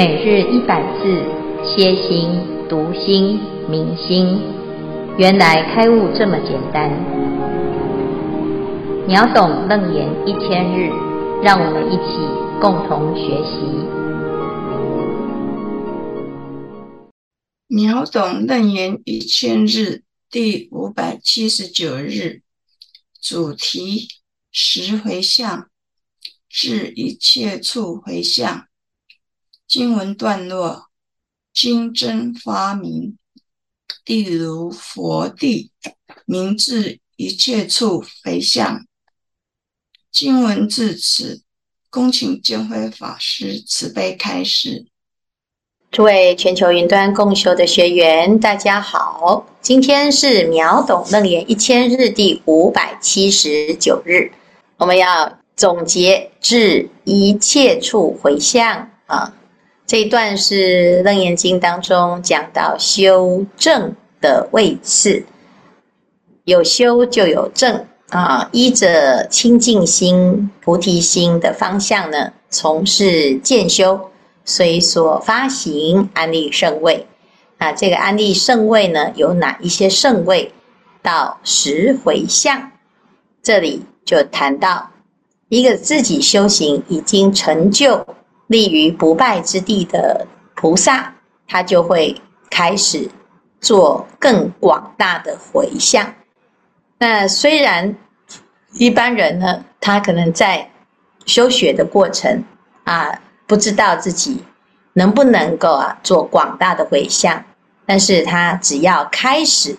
每日一百字，歇心、读心、明心，原来开悟这么简单。秒懂楞严一千日，让我们一起共同学习。秒懂楞严一千日第五百七十九日，主题：十回向，至一切处回向。经文段落：经真发明，地如佛地，明至一切处回向。经文至此，恭请见辉法师慈悲开示。诸位全球云端共修的学员，大家好，今天是秒懂楞严一千日第五百七十九日，我们要总结至一切处回向啊。这一段是《楞严经》当中讲到修正的位次，有修就有正啊，依着清净心、菩提心的方向呢，从事渐修，随所发行安立圣位啊。这个安立圣位呢，有哪一些圣位？到十回向，这里就谈到一个自己修行已经成就。立于不败之地的菩萨，他就会开始做更广大的回向。那虽然一般人呢，他可能在修学的过程啊，不知道自己能不能够啊做广大的回向，但是他只要开始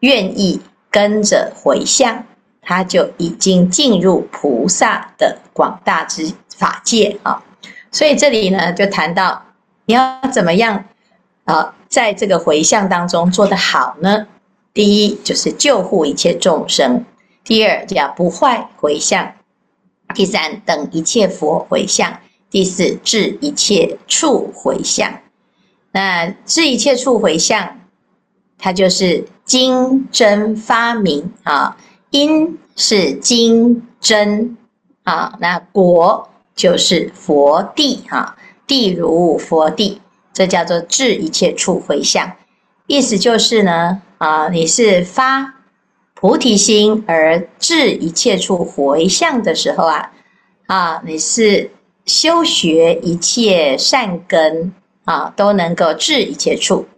愿意跟着回向，他就已经进入菩萨的广大之法界啊。所以这里呢，就谈到你要怎么样啊，在这个回向当中做得好呢？第一就是救护一切众生，第二叫不坏回向，第三等一切佛回向，第四至一切处回向。那至一切处回向，它就是经真发明啊，因是经真啊，那果。就是佛地哈，地如佛地，这叫做至一切处回向。意思就是呢，啊，你是发菩提心而至一切处回向的时候啊，啊，你是修学一切善根啊，都能够至一切处。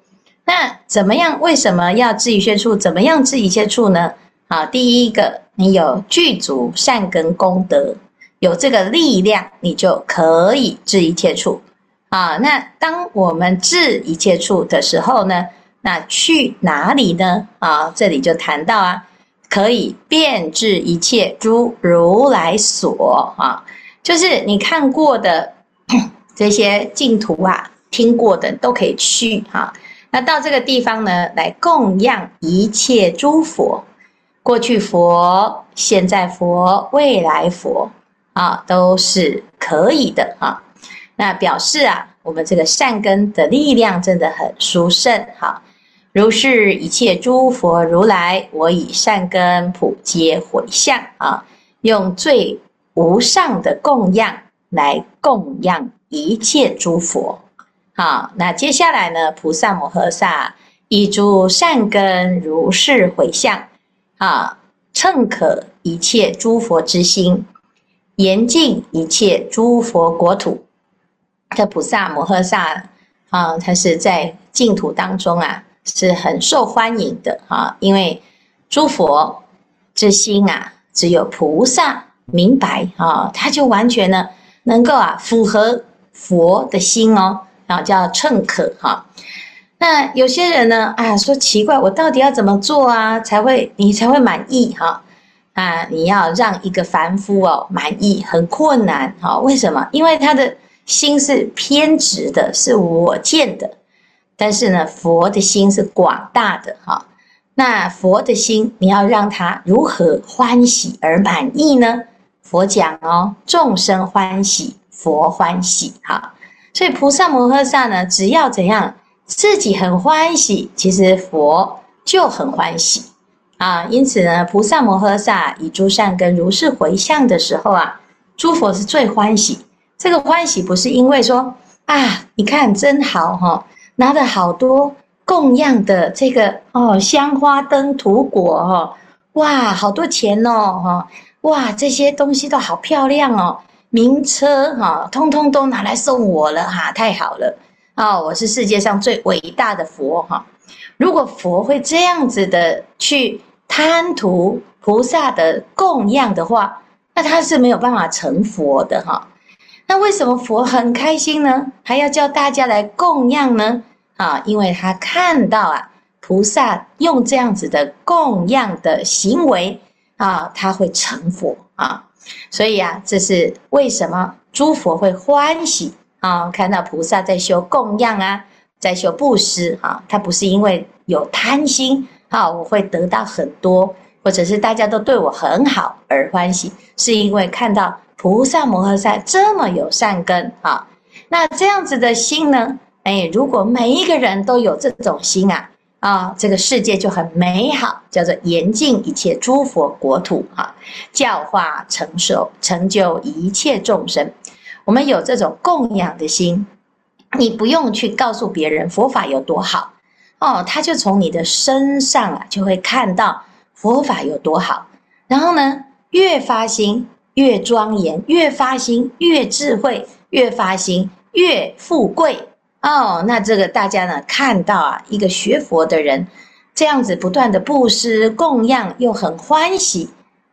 那怎么样？为什么要至一切处？怎么样至一切处呢？啊，第一个，你有具足善根功德。有这个力量，你就可以治一切处啊。那当我们治一切处的时候呢，那去哪里呢？啊，这里就谈到啊，可以遍治一切诸如来所啊，就是你看过的这些净土啊，听过的都可以去哈。那到这个地方呢，来供养一切诸佛，过去佛、现在佛、未来佛。啊，都是可以的啊。那表示啊，我们这个善根的力量真的很殊胜。哈，如是一切诸佛如来，我以善根普皆回向啊，用最无上的供养来供养一切诸佛。好，那接下来呢，菩萨摩诃萨以诸善根如是回向啊，称可一切诸佛之心。严净一切诸佛国土，这菩萨摩诃萨啊，他是在净土当中啊，是很受欢迎的啊。因为诸佛之心啊，只有菩萨明白啊，他就完全呢能够啊符合佛的心哦，啊叫称可哈。那有些人呢啊说奇怪，我到底要怎么做啊，才会你才会满意哈？你要让一个凡夫哦满意很困难哈？为什么？因为他的心是偏执的，是我见的。但是呢，佛的心是广大的哈。那佛的心，你要让他如何欢喜而满意呢？佛讲哦，众生欢喜，佛欢喜哈。所以菩萨摩诃萨呢，只要怎样，自己很欢喜，其实佛就很欢喜。啊，因此呢，菩萨摩诃萨以诸善根如是回向的时候啊，诸佛是最欢喜。这个欢喜不是因为说啊，你看真好哈、拿了好多供养的这个哦，香花灯土果哦，哇，好多钱哦哈，哇，这些东西都好漂亮哦，名车哈、通通都拿来送我了哈，太好了、哦，我是世界上最伟大的佛哈。如果佛会这样子的去贪图菩萨的供养的话，那他是没有办法成佛的哈。那为什么佛很开心呢？还要叫大家来供养呢？啊，因为他看到啊，菩萨用这样子的供养的行为啊，他会成佛啊。所以啊，这是为什么诸佛会欢喜啊？看到菩萨在修供养啊，在修布施啊，他不是因为有贪心啊，我会得到很多。或者是大家都对我很好而欢喜，是因为看到菩萨摩诃萨这么有善根啊，那这样子的心呢？哎，如果每一个人都有这种心啊，啊，这个世界就很美好，叫做严净一切诸佛国土啊，教化成熟成就一切众生。我们有这种供养的心，你不用去告诉别人佛法有多好哦，他就从你的身上啊就会看到。佛法有多好，然后呢，越发心越庄严，越发心越智慧，越发心越富贵哦。那这个大家呢看到啊，一个学佛的人这样子不断的布施供养，又很欢喜、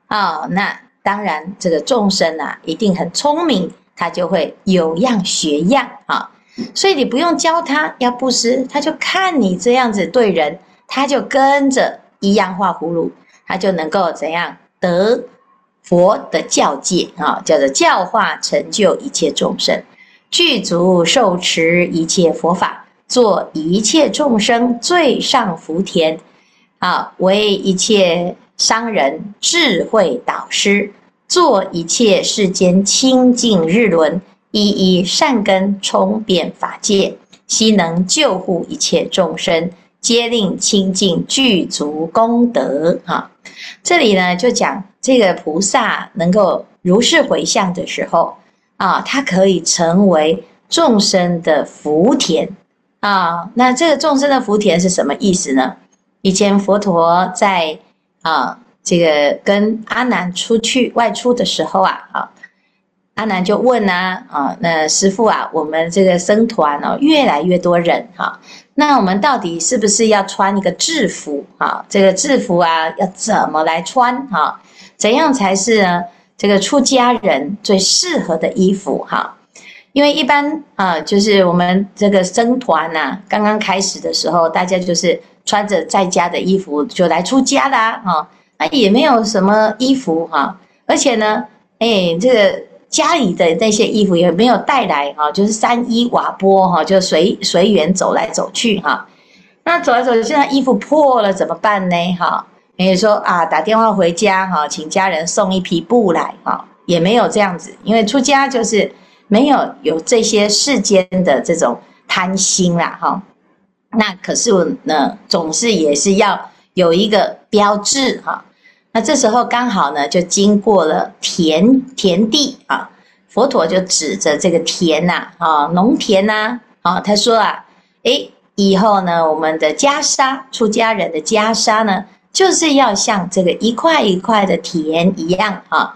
哦，那当然这个众生啊一定很聪明，他就会有样学样啊、所以你不用教他要布施，他就看你这样子对人，他就跟着。一样画葫芦，他就能够怎样得佛的教诫啊？叫做教化成就一切众生，具足受持一切佛法，做一切众生最上福田啊！为一切商人智慧导师，做一切世间清净日轮，一一善根充遍法界，悉能救护一切众生。皆令清净具足功德哈，这里呢就讲这个菩萨能够如是回向的时候啊，他可以成为众生的福田啊。那这个众生的福田是什么意思呢？以前佛陀在啊这个跟阿难出去外出的时候啊，啊阿难就问呐啊，那师父啊，我们这个僧团哦越来越多人哈。那我们到底是不是要穿一个制服啊？这个制服啊，要怎么来穿哈？怎样才是呢？这个出家人最适合的衣服哈？因为一般啊，就是我们这个僧团呐，刚刚开始的时候，大家就是穿着在家的衣服就来出家啦哈。那也没有什么衣服哈，而且呢，哎，这个。家里的那些衣服也没有带来哈，就是山衣瓦钵哈，就随随缘走来走去哈。那走来走去，现在衣服破了怎么办呢？哈，比如说啊，打电话回家哈，请家人送一匹布来哈，也没有这样子，因为出家就是没有有这些世间的这种贪心啦哈。那可是呢，总是也是要有一个标志哈。那这时候刚好呢，就经过了田田地啊，佛陀就指着这个田呐，啊，农田呐，啊，他说啊，诶，以后呢，我们的袈裟，出家人的袈裟呢，就是要像这个一块一块的田一样啊，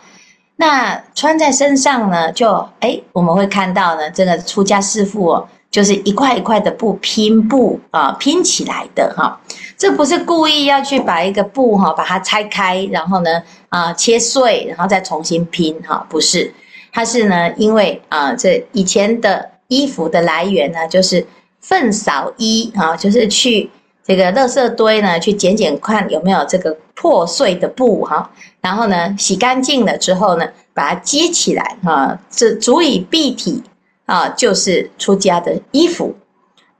那穿在身上呢，就诶，我们会看到呢，这个出家师父哦。就是一块一块的布拼布啊，拼起来的哈，这不是故意要去把一个布哈把它拆开，然后呢啊切碎，然后再重新拼哈，不是，它是呢因为啊这以前的衣服的来源呢就是粪扫衣啊，就是去这个垃圾堆呢去捡捡看有没有这个破碎的布哈，然后呢洗干净了之后呢把它接起来哈，这足以蔽体。啊，就是出家的衣服。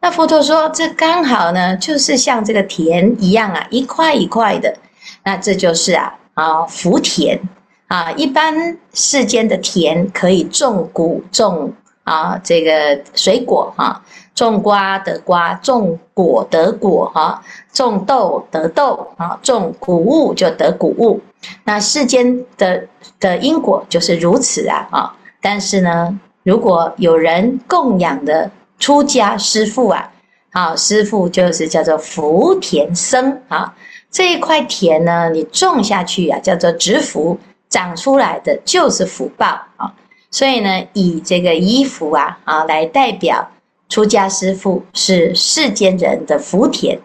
那佛陀说，这刚好呢，就是像这个田一样啊，一块一块的。那这就是啊啊福田啊。一般世间的田可以种谷种啊这个水果哈、啊，种瓜得瓜，种果得果哈，种豆得豆啊，种谷物就得谷物。那世间的的因果就是如此啊啊。但是呢。如果有人供养的出家师父啊，啊，师父就是叫做福田僧啊。这一块田呢，你种下去啊，叫做植福，长出来的就是福报啊。所以呢，以这个衣服啊啊来代表出家师父是世间人的福田。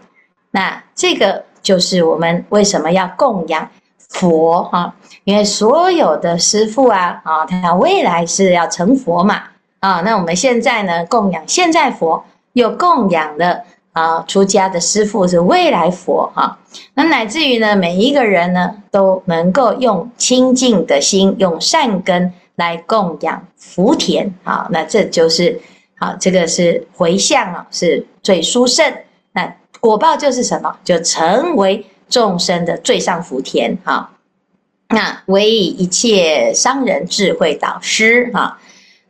那这个就是我们为什么要供养佛啊？因为所有的师父啊啊，他未来是要成佛嘛啊。那我们现在呢，供养现在佛，又供养了。啊，出家的师父是未来佛哈，那乃至于呢，每一个人呢都能够用清净的心，用善根来供养福田啊，那这就是好，这个是回向啊，是最殊胜。那果报就是什么？就成为众生的最上福田哈。那为一切商人智慧导师哈，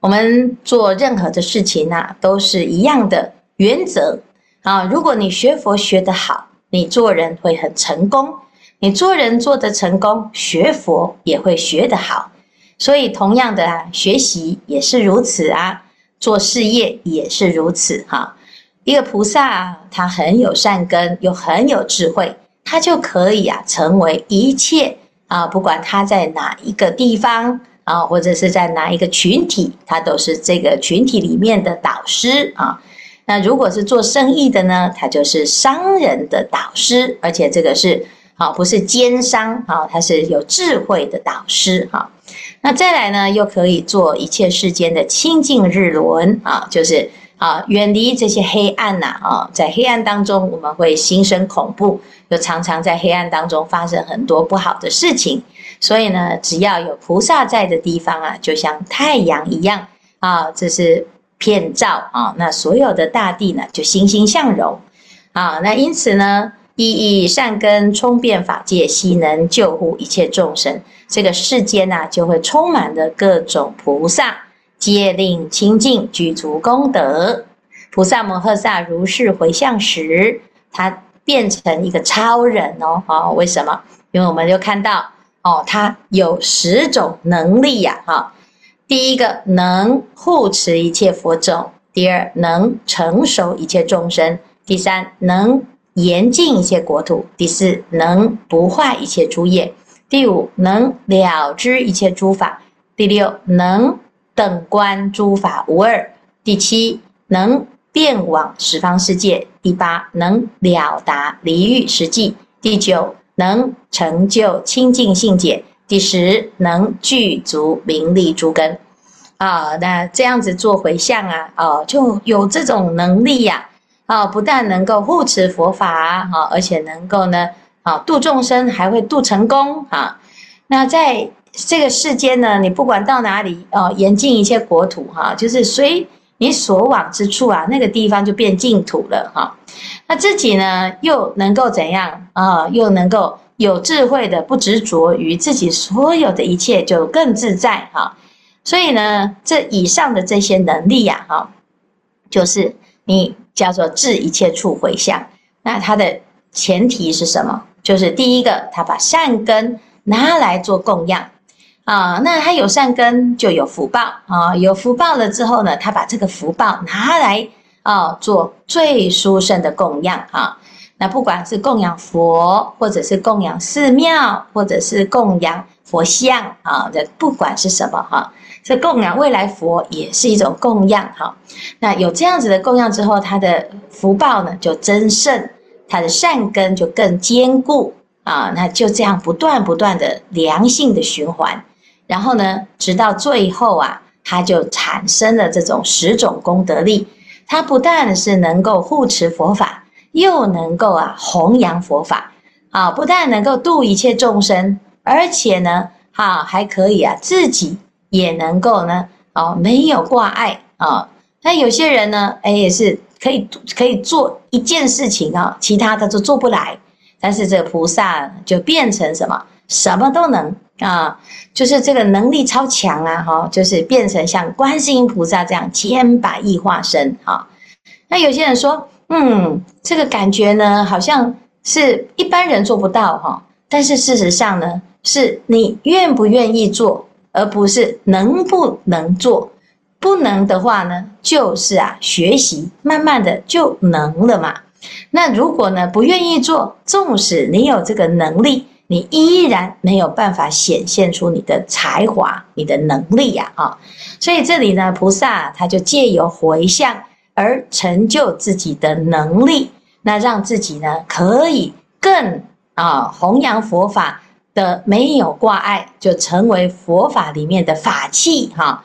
我们做任何的事情啊，都是一样的原则。啊，如果你学佛学得好，你做人会很成功；你做人做得成功，学佛也会学得好。所以，同样的啊，学习也是如此啊，做事业也是如此哈。一个菩萨啊，他很有善根，又很有智慧，他就可以啊，成为一切啊，不管他在哪一个地方啊，或者是在哪一个群体，他都是这个群体里面的导师啊。那如果是做生意的呢，他就是商人的导师，而且这个是啊，不是奸商啊，他是有智慧的导师哈。那再来呢，又可以做一切世间的清净日轮啊，就是啊，远离这些黑暗呐啊，在黑暗当中我们会心生恐怖，又常常在黑暗当中发生很多不好的事情，所以呢，只要有菩萨在的地方啊，就像太阳一样啊，这是。遍照啊，那所有的大地呢，就欣欣向荣啊。那因此呢，一一善根充遍法界，悉能救护一切众生。这个世间呢，就会充满了各种菩萨，皆令清净，具足功德。菩萨摩诃萨如是回向时，他变成一个超人哦。啊，为什么？因为我们就看到哦，他有十种能力呀，哈。第一个能护持一切佛种，第二能成熟一切众生，第三能严净一切国土，第四能不坏一切诸业，第五能了知一切诸法，第六能等观诸法无二，第七能遍往十方世界，第八能了达离欲实际，第九能成就清净信解。第十，能具足名利诸根啊，那这样子做回向啊，哦，就有这种能力呀，啊，不但能够护持佛法啊，而且能够呢，啊，度众生还会度成功啊。那在这个世间呢，你不管到哪里，哦，严净一切国土哈，就是随你所往之处啊，那个地方就变净土了哈。那自己呢，又能够怎样啊？又能够。有智慧的，不执着于自己所有的一切，就更自在哈。所以呢，这以上的这些能力呀，哈，就是你叫做治一切处回向。那它的前提是什么？就是第一个，他把善根拿来做供养啊。那他有善根，就有福报啊。有福报了之后呢，他把这个福报拿来啊，做最殊胜的供养啊。那不管是供养佛，或者是供养寺庙，或者是供养佛像啊，这不管是什么哈，这供养未来佛也是一种供养哈。那有这样子的供养之后，他的福报呢就增盛，他的善根就更坚固啊。那就这样不断不断的良性的循环，然后呢，直到最后啊，他就产生了这种十种功德力。他不但是能够护持佛法。又能够啊弘扬佛法啊，不但能够度一切众生，而且呢，哈还可以啊自己也能够呢，哦没有挂碍啊。那有些人呢，哎也是可以可以做一件事情啊，其他的都做不来。但是这个菩萨就变成什么，什么都能啊，就是这个能力超强啊，哈，就是变成像观世音菩萨这样千百亿化身啊。那有些人说。嗯，这个感觉呢，好像是一般人做不到哈。但是事实上呢，是你愿不愿意做，而不是能不能做。不能的话呢，就是啊，学习慢慢的就能了嘛。那如果呢，不愿意做，纵使你有这个能力，你依然没有办法显现出你的才华、你的能力呀，啊。所以这里呢，菩萨他就借由回向而成就自己的能力，那让自己呢可以更啊弘扬佛法的没有挂碍，就成为佛法里面的法器哈。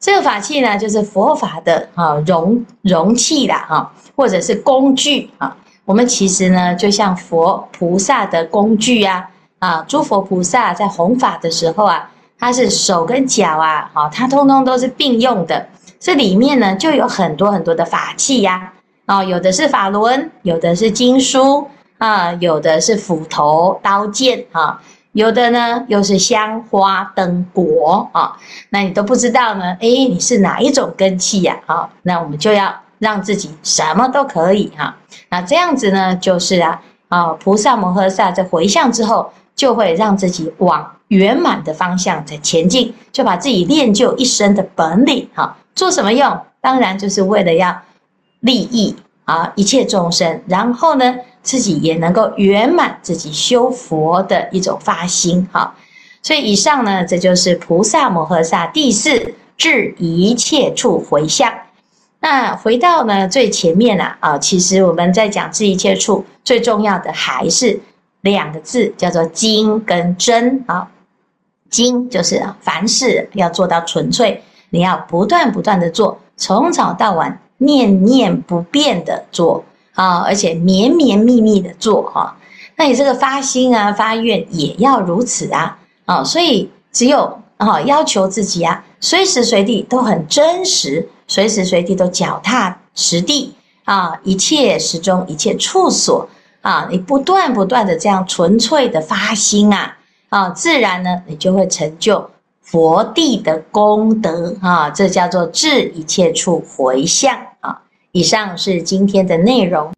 这个法器呢，就是佛法的啊容容器啦哈，或者是工具啊。我们其实呢，就像佛菩萨的工具啊啊，诸佛菩萨在弘法的时候啊。它是手跟脚啊，好，它通通都是并用的。这里面呢，就有很多很多的法器呀，哦，有的是法轮，有的是经书啊，有的是斧头、刀剑啊，有的呢又是香花灯果啊。那你都不知道呢，哎，你是哪一种根器呀？啊，那我们就要让自己什么都可以哈。那这样子呢，就是啊，啊，菩萨摩诃萨在回向之后，就会让自己往。圆满的方向在前进，就把自己练就一身的本领。哈，做什么用？当然就是为了要利益啊一切众生，然后呢，自己也能够圆满自己修佛的一种发心。哈，所以以上呢，这就是菩萨摩诃萨第四至一切处回向。那回到呢最前面啊，啊，其实我们在讲至一切处，最重要的还是两个字，叫做精跟真啊。精就是凡事要做到纯粹，你要不断不断的做，从早到晚念念不变的做啊，而且绵绵密密的做哈。那你这个发心啊、发愿也要如此啊啊，所以只有啊要求自己啊，随时随地都很真实，随时随地都脚踏实地啊，一切时中一切处所啊，你不断不断的这样纯粹的发心啊。啊，自然呢，你就会成就佛地的功德啊，这叫做至一切处回向啊。以上是今天的内容。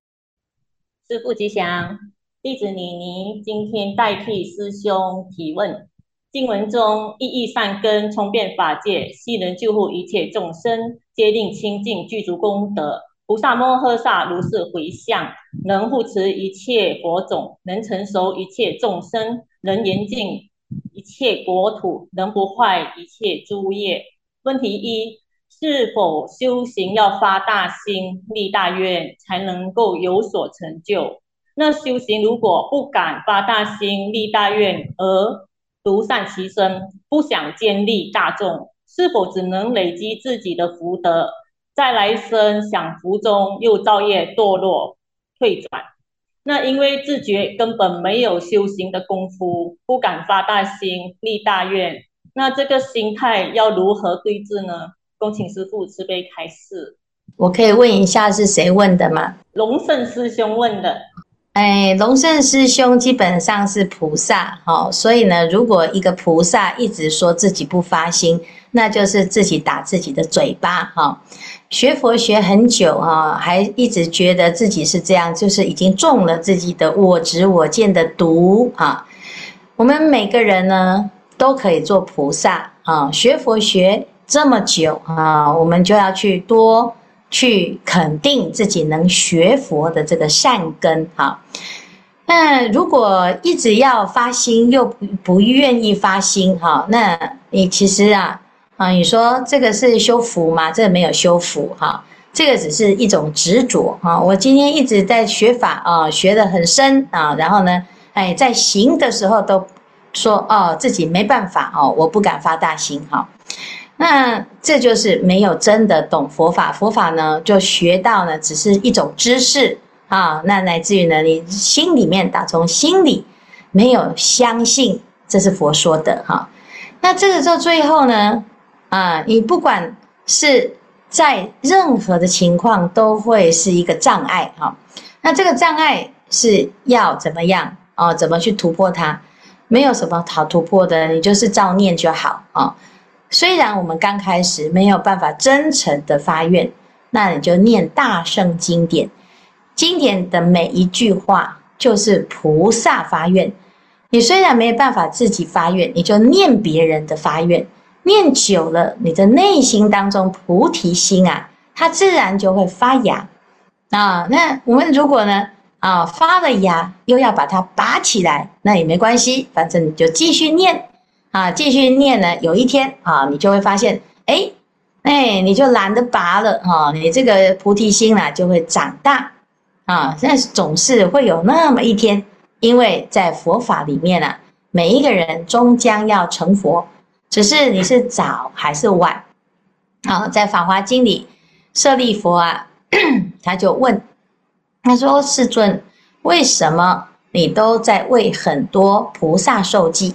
师父吉祥，弟子妮妮今天代替师兄提问。经文中，意意善根，充遍法界，悉能救护一切众生，皆令清净具足功德。菩萨摩诃萨如是回向，能护持一切佛种，能成熟一切众生。能严净一切国土，能不坏一切诸业。问题一：是否修行要发大心、立大愿，才能够有所成就？那修行如果不敢发大心、立大愿，而独善其身，不想建立大众，是否只能累积自己的福德，在来生享福中又造业堕落退转？那因为自觉根本没有修行的功夫，不敢发大心、立大愿，那这个心态要如何对治呢？恭请师父慈悲开示。我可以问一下是谁问的吗？龙胜师兄问的。哎，龙胜师兄基本上是菩萨，哈，所以呢，如果一个菩萨一直说自己不发心，那就是自己打自己的嘴巴，哈。学佛学很久啊，还一直觉得自己是这样，就是已经中了自己的我执我见的毒啊。我们每个人呢都可以做菩萨啊。学佛学这么久啊，我们就要去多去肯定自己能学佛的这个善根啊。那如果一直要发心又不不愿意发心哈，那你其实啊。啊，你说这个是修福吗？这个没有修福哈，这个只是一种执着哈。我今天一直在学法啊，学得很深啊，然后呢，哎，在行的时候都说哦，自己没办法哦，我不敢发大心哈。那这就是没有真的懂佛法，佛法呢就学到呢只是一种知识啊，那来自于呢你心里面打从心里没有相信这是佛说的哈。那这个到最后呢？啊，你不管是在任何的情况，都会是一个障碍哈。那这个障碍是要怎么样哦？怎么去突破它？没有什么好突破的，你就是照念就好啊。虽然我们刚开始没有办法真诚的发愿，那你就念大圣经典，经典的每一句话就是菩萨发愿。你虽然没有办法自己发愿，你就念别人的发愿。念久了，你的内心当中菩提心啊，它自然就会发芽啊。那我们如果呢啊发了芽，又要把它拔起来，那也没关系，反正你就继续念啊，继续念呢，有一天啊，你就会发现，哎哎，你就懒得拔了哈，你这个菩提心啊就会长大啊。但是总是会有那么一天，因为在佛法里面啊。每一个人终将要成佛，只是你是早还是晚。好，在《法华经》里，舍利弗啊，他就问，他说：“世尊，为什么你都在为很多菩萨受记？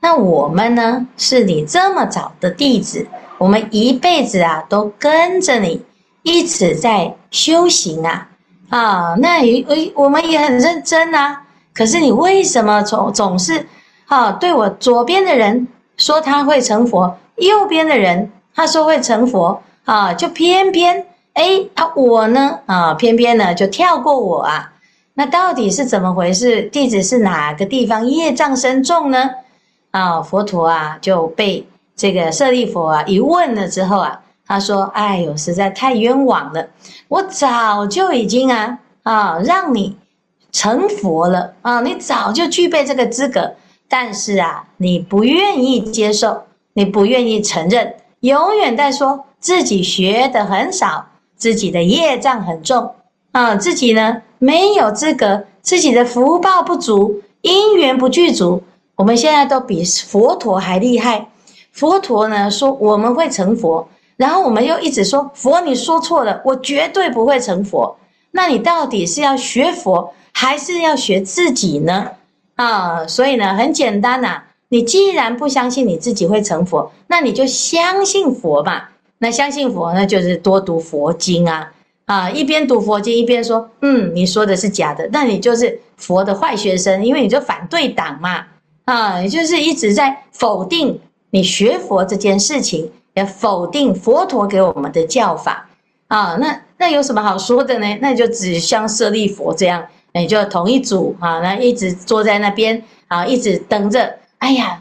那我们呢？是你这么早的弟子，我们一辈子啊都跟着你，一直在修行啊啊，那也我们也很认真啊。可是你为什么总总是？”啊，对我左边的人说他会成佛，右边的人他说会成佛，啊，就偏偏哎啊我呢啊偏偏呢就跳过我啊，那到底是怎么回事？弟子是哪个地方业障深重呢？啊，佛陀啊就被这个舍利弗啊一问了之后啊，他说：哎呦，实在太冤枉了，我早就已经啊啊让你成佛了啊，你早就具备这个资格。但是啊，你不愿意接受，你不愿意承认，永远在说自己学的很少，自己的业障很重啊，自己呢没有资格，自己的福报不足，因缘不具足。我们现在都比佛陀还厉害。佛陀呢说我们会成佛，然后我们又一直说佛你说错了，我绝对不会成佛。那你到底是要学佛，还是要学自己呢？啊，所以呢，很简单呐、你既然不相信你自己会成佛，那你就相信佛吧。那相信佛，那就是多读佛经啊。啊，一边读佛经一边说，嗯，你说的是假的，那你就是佛的坏学生，因为你就反对党嘛。啊，也就是一直在否定你学佛这件事情，也否定佛陀给我们的教法。啊，那那有什么好说的呢？那就只像舍利佛这样。你就同一组啊，那一直坐在那边啊，一直等着。哎呀，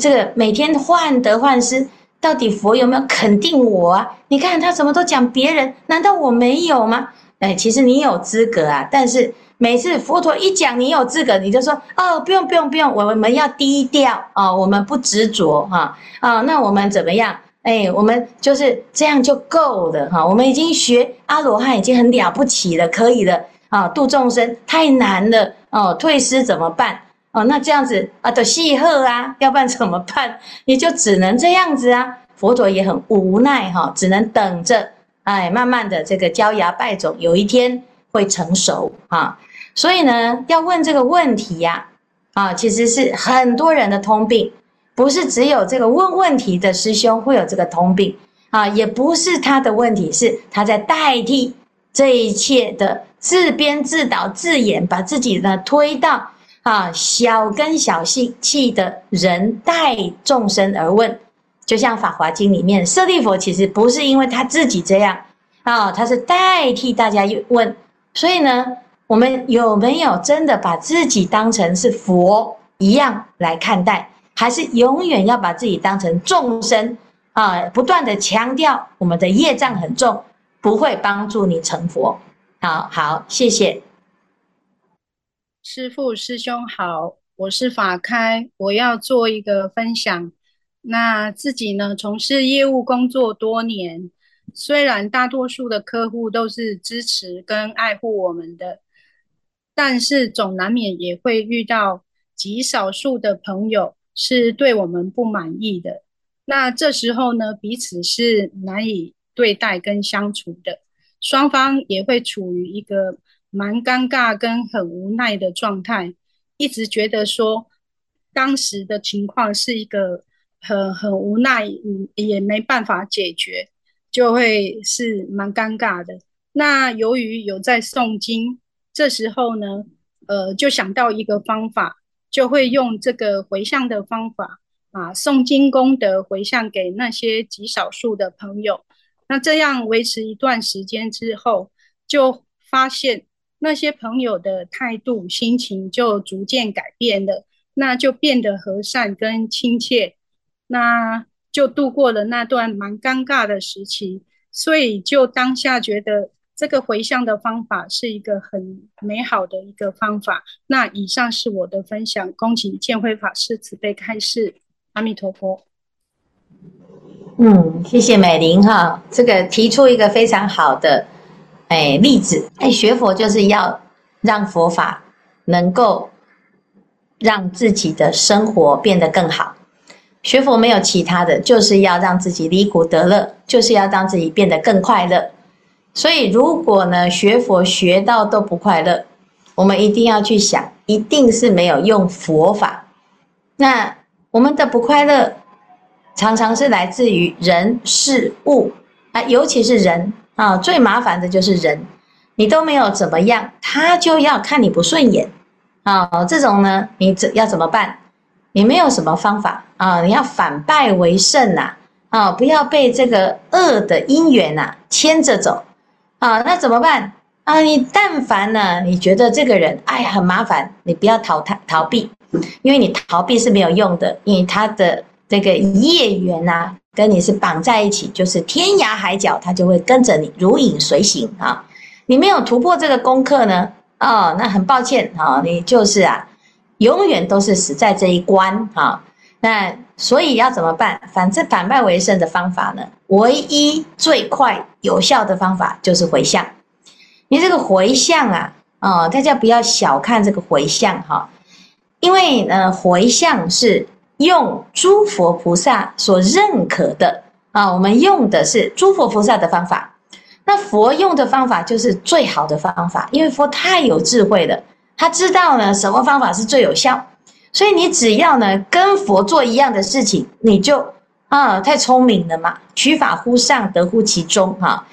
这个每天患得患失，到底佛有没有肯定我啊？你看他怎么都讲别人，难道我没有吗？哎，其实你有资格啊，但是每次佛陀一讲你有资格，你就说哦，不用不用不用，我们要低调啊，我们不执着哈啊，那我们怎么样？哎，我们就是这样就够了哈，我们已经学阿罗汉已经很了不起了，可以了。啊，度众生太难了哦，退失怎么办？哦，那这样子啊，得细喝啊，要不然怎么办？你就只能这样子啊。佛陀也很无奈哈，只能等着，哎，慢慢的这个焦芽败种，有一天会成熟啊。所以呢，要问这个问题呀，啊，其实是很多人的通病，不是只有这个问问题的师兄会有这个通病啊，也不是他的问题，是他在代替这一切的。自编自导自演，把自己呢推到啊小根小细气的人代众生而问，就像《法华经》里面，舍利弗其实不是因为他自己这样啊，他是代替大家问。所以呢，我们有没有真的把自己当成是佛一样来看待，还是永远要把自己当成众生啊？不断的强调我们的业障很重，不会帮助你成佛。好好，谢谢师傅师兄好，我是法开，我要做一个分享。那自己呢，从事业务工作多年，虽然大多数的客户都是支持跟爱护我们的，但是总难免也会遇到极少数的朋友是对我们不满意的。那这时候呢，彼此是难以对待跟相处的。双方也会处于一个蛮尴尬跟很无奈的状态，一直觉得说当时的情况是一个很很无奈，嗯，也没办法解决，就会是蛮尴尬的。那由于有在诵经，这时候呢，呃，就想到一个方法，就会用这个回向的方法啊，诵经功德回向给那些极少数的朋友。那这样维持一段时间之后，就发现那些朋友的态度、心情就逐渐改变了，那就变得和善跟亲切。那就度过了那段蛮尴尬的时期，所以就当下觉得这个回向的方法是一个很美好的一个方法。那以上是我的分享，恭请建辉法师慈悲开示，阿弥陀佛。嗯，谢谢美玲哈，这个提出一个非常好的哎例子，哎学佛就是要让佛法能够让自己的生活变得更好。学佛没有其他的，就是要让自己离苦得乐，就是要让自己变得更快乐。所以如果呢学佛学到都不快乐，我们一定要去想，一定是没有用佛法。那我们的不快乐。常常是来自于人事物啊，尤其是人啊，最麻烦的就是人，你都没有怎么样，他就要看你不顺眼啊。这种呢，你怎要怎么办？你没有什么方法啊，你要反败为胜呐啊，不要被这个恶的因缘呐牵着走啊。那怎么办啊？你但凡呢，你觉得这个人哎很麻烦，你不要逃他逃避，因为你逃避是没有用的，因为他的。这个业缘啊，跟你是绑在一起，就是天涯海角，它就会跟着你如影随形啊。你没有突破这个功课呢，哦，那很抱歉啊，你就是啊，永远都是死在这一关啊。那所以要怎么办？反正反败为胜的方法呢，唯一最快有效的方法就是回向。你这个回向啊，哦，大家不要小看这个回向哈，因为呢，回向是。用诸佛菩萨所认可的啊，我们用的是诸佛菩萨的方法。那佛用的方法就是最好的方法，因为佛太有智慧了，他知道呢什么方法是最有效。所以你只要呢跟佛做一样的事情，你就啊太聪明了嘛，取法乎上，得乎其中哈。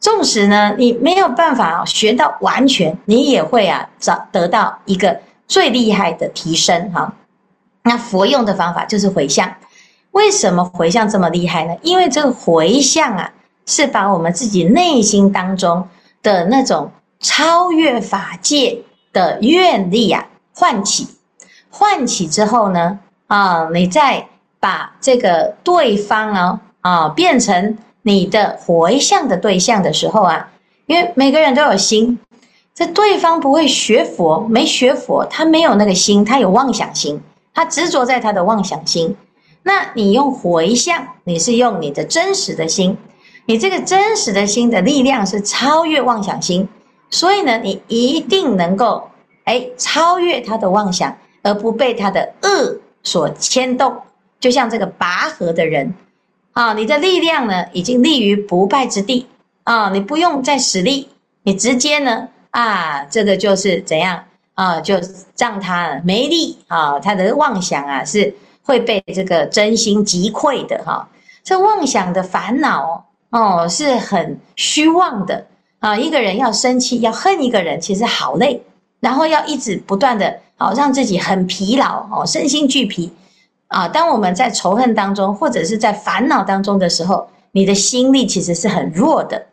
纵使呢你没有办法学到完全，你也会啊找得到一个最厉害的提升哈。那佛用的方法就是回向，为什么回向这么厉害呢？因为这个回向啊，是把我们自己内心当中的那种超越法界的愿力啊唤起，唤起之后呢，啊，你再把这个对方啊啊变成你的回向的对象的时候啊，因为每个人都有心，这对方不会学佛，没学佛，他没有那个心，他有妄想心。他执着在他的妄想心，那你用回向，你是用你的真实的心，你这个真实的心的力量是超越妄想心，所以呢，你一定能够哎超越他的妄想，而不被他的恶所牵动。就像这个拔河的人啊，你的力量呢已经立于不败之地啊，你不用再使力，你直接呢啊，这个就是怎样？啊，就让他没力啊，他的妄想啊是会被这个真心击溃的哈。这妄想的烦恼哦，是很虚妄的啊。一个人要生气，要恨一个人，其实好累，然后要一直不断的啊，让自己很疲劳哦，身心俱疲啊。当我们在仇恨当中，或者是在烦恼当中的时候，你的心力其实是很弱的。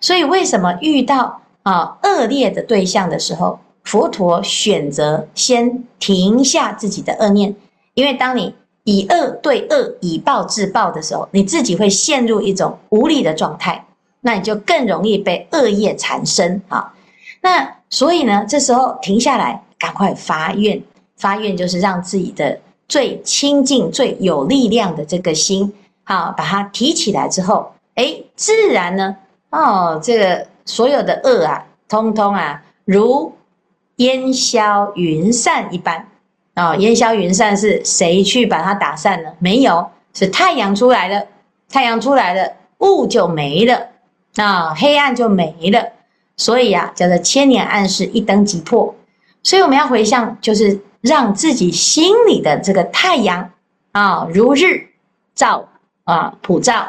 所以为什么遇到啊恶劣的对象的时候，佛陀选择先停下自己的恶念，因为当你以恶对恶、以暴制暴的时候，你自己会陷入一种无力的状态，那你就更容易被恶业缠身啊。那所以呢，这时候停下来，赶快发愿，发愿就是让自己的最清净、最有力量的这个心，好，把它提起来之后，诶，自然呢，哦，这个所有的恶啊，通通啊，如。烟消云散一般啊，烟消云散是谁去把它打散呢？没有，是太阳出来了，太阳出来了，雾就没了，啊，黑暗就没了。所以啊，叫做千年暗室一灯即破。所以我们要回向，就是让自己心里的这个太阳啊，如日照啊，普照，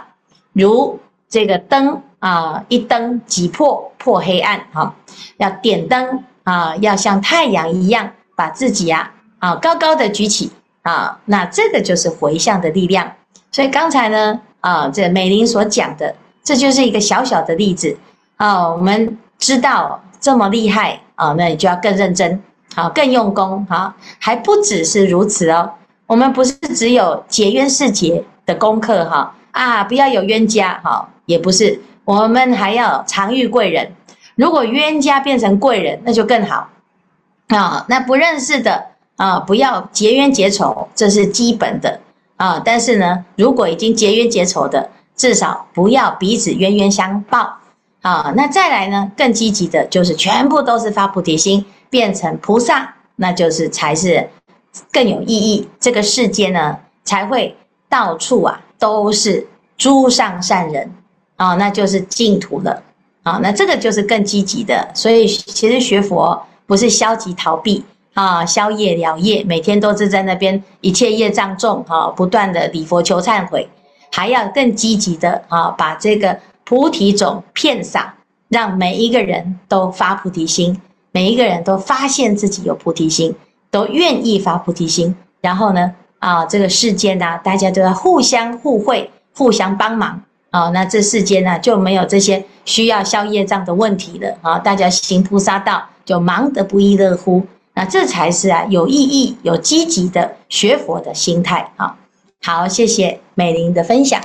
如这个灯啊，一灯即破，破黑暗。哈，要点灯。啊，要像太阳一样把自己啊，啊高高的举起啊，那这个就是回向的力量。所以刚才呢啊，这美玲所讲的，这就是一个小小的例子啊。我们知道这么厉害啊，那你就要更认真，好、啊，更用功啊。还不只是如此哦，我们不是只有结冤释结的功课哈啊，不要有冤家哈，也不是，我们还要常遇贵人。如果冤家变成贵人，那就更好啊。那不认识的啊，不要结冤结仇，这是基本的啊。但是呢，如果已经结冤结仇的，至少不要彼此冤冤相报啊。那再来呢，更积极的就是全部都是发菩提心，变成菩萨，那就是才是更有意义。这个世界呢，才会到处啊都是诸上善人啊，那就是净土了啊。那这个就是更积极的。所以其实学佛不是消极逃避啊，消业了业，每天都是在那边一切业障重啊，不断的礼佛求忏悔。还要更积极的啊，把这个菩提种遍洒，让每一个人都发菩提心，每一个人都发现自己有菩提心，都愿意发菩提心。然后呢，啊，这个世间呢，大家都要互相互惠，互相帮忙哦。那这世间呢，就没有这些需要消业障的问题了啊。大家行菩萨道，就忙得不亦乐乎。那这才是啊，有意义、有积极的学佛的心态啊。好，谢谢美玲的分享。